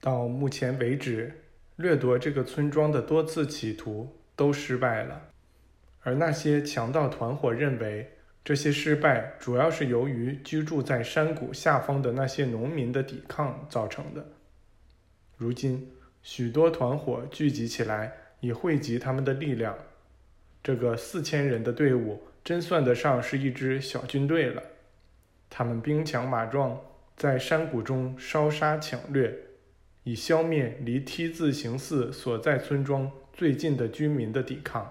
到目前为止，掠夺这个村庄的多次企图都失败了，而那些强盗团伙认为这些失败主要是由于居住在山谷下方的那些农民的抵抗造成的。如今，许多团伙聚集起来，以汇集他们的力量。这个四千人的队伍真算得上是一支小军队了。他们兵强马壮，在山谷中烧杀抢掠，以消灭离 T 字形寺所在村庄最近的居民的抵抗。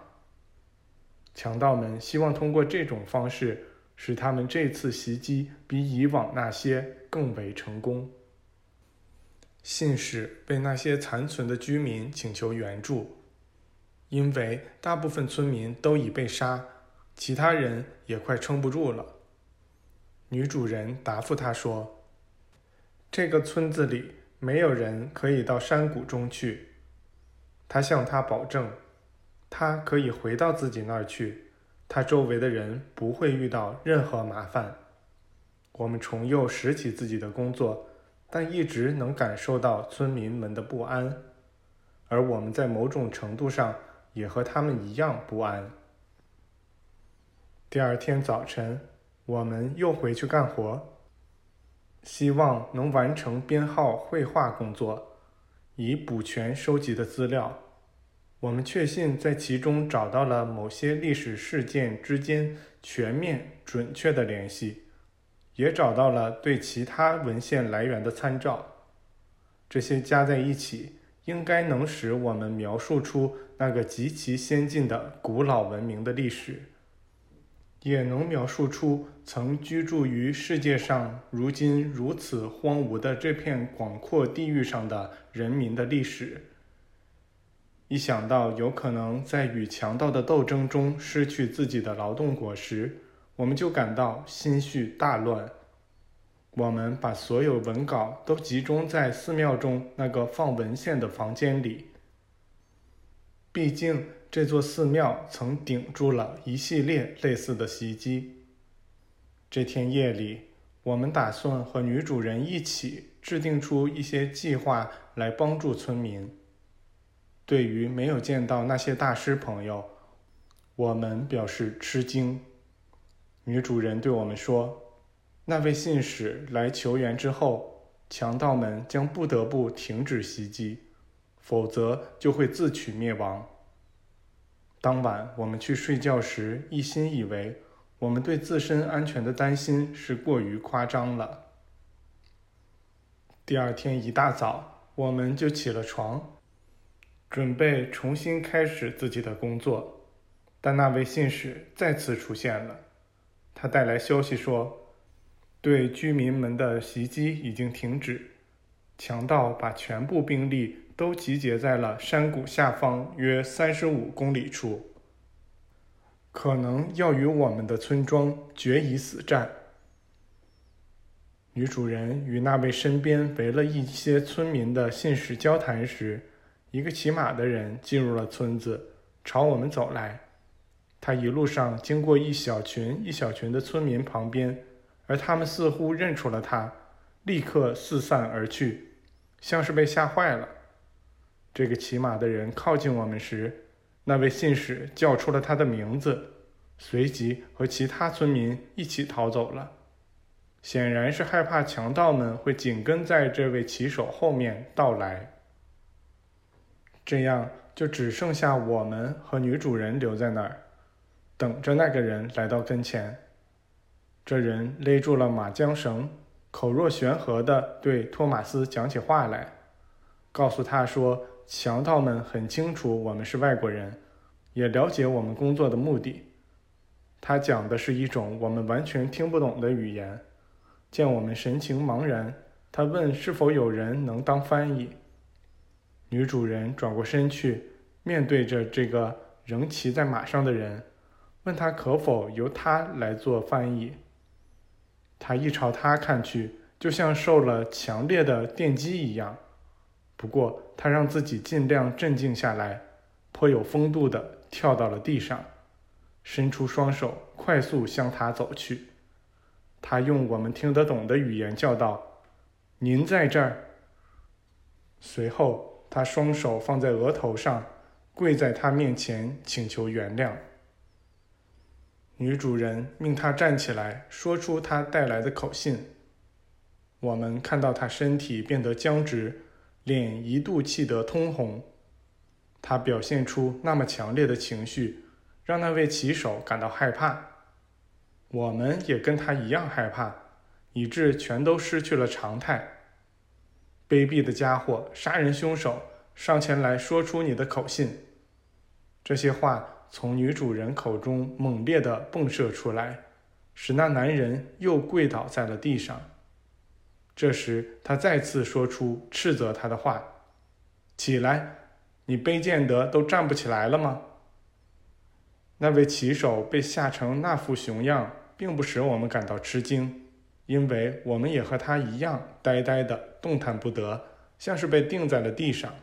强盗们希望通过这种方式，使他们这次袭击比以往那些更为成功。信使被那些残存的居民请求援助，因为大部分村民都已被杀，其他人也快撑不住了。女主人答复他说：“这个村子里没有人可以到山谷中去。”他向他保证，他可以回到自己那儿去，他周围的人不会遇到任何麻烦。我们重又拾起自己的工作，但一直能感受到村民们的不安，而我们在某种程度上也和他们一样不安。第二天早晨。我们又回去干活，希望能完成编号绘画工作，以补全收集的资料。我们确信在其中找到了某些历史事件之间全面准确的联系，也找到了对其他文献来源的参照。这些加在一起，应该能使我们描述出那个极其先进的古老文明的历史。也能描述出曾居住于世界上如今如此荒芜的这片广阔地域上的人民的历史。一想到有可能在与强盗的斗争中失去自己的劳动果实，我们就感到心绪大乱。我们把所有文稿都集中在寺庙中那个放文献的房间里。毕竟。这座寺庙曾顶住了一系列类似的袭击。这天夜里，我们打算和女主人一起制定出一些计划来帮助村民。对于没有见到那些大师朋友，我们表示吃惊。女主人对我们说：“那位信使来求援之后，强盗们将不得不停止袭击，否则就会自取灭亡。”当晚我们去睡觉时，一心以为我们对自身安全的担心是过于夸张了。第二天一大早，我们就起了床，准备重新开始自己的工作。但那位信使再次出现了，他带来消息说，对居民们的袭击已经停止，强盗把全部兵力。都集结在了山谷下方约三十五公里处，可能要与我们的村庄决一死战。女主人与那位身边围了一些村民的信使交谈时，一个骑马的人进入了村子，朝我们走来。他一路上经过一小群一小群的村民旁边，而他们似乎认出了他，立刻四散而去，像是被吓坏了。这个骑马的人靠近我们时，那位信使叫出了他的名字，随即和其他村民一起逃走了。显然是害怕强盗们会紧跟在这位骑手后面到来。这样就只剩下我们和女主人留在那儿，等着那个人来到跟前。这人勒住了马缰绳，口若悬河地对托马斯讲起话来，告诉他说。强盗们很清楚我们是外国人，也了解我们工作的目的。他讲的是一种我们完全听不懂的语言。见我们神情茫然，他问是否有人能当翻译。女主人转过身去，面对着这个仍骑在马上的人，问他可否由他来做翻译。他一朝他看去，就像受了强烈的电击一样。不过，他让自己尽量镇静下来，颇有风度地跳到了地上，伸出双手，快速向他走去。他用我们听得懂的语言叫道：“您在这儿。”随后，他双手放在额头上，跪在他面前请求原谅。女主人命他站起来，说出他带来的口信。我们看到他身体变得僵直，脸一度气得通红。他表现出那么强烈的情绪，让那位骑手感到害怕。我们也跟他一样害怕，以致全都失去了常态。卑鄙的家伙，杀人凶手，上前来说出你的口信。这些话。从女主人口中猛烈地迸射出来，使那男人又跪倒在了地上。这时，他再次说出斥责他的话：“起来，你卑贱得都站不起来了吗？”那位骑手被吓成那副熊样，并不使我们感到吃惊，因为我们也和他一样呆呆的，动弹不得，像是被钉在了地上。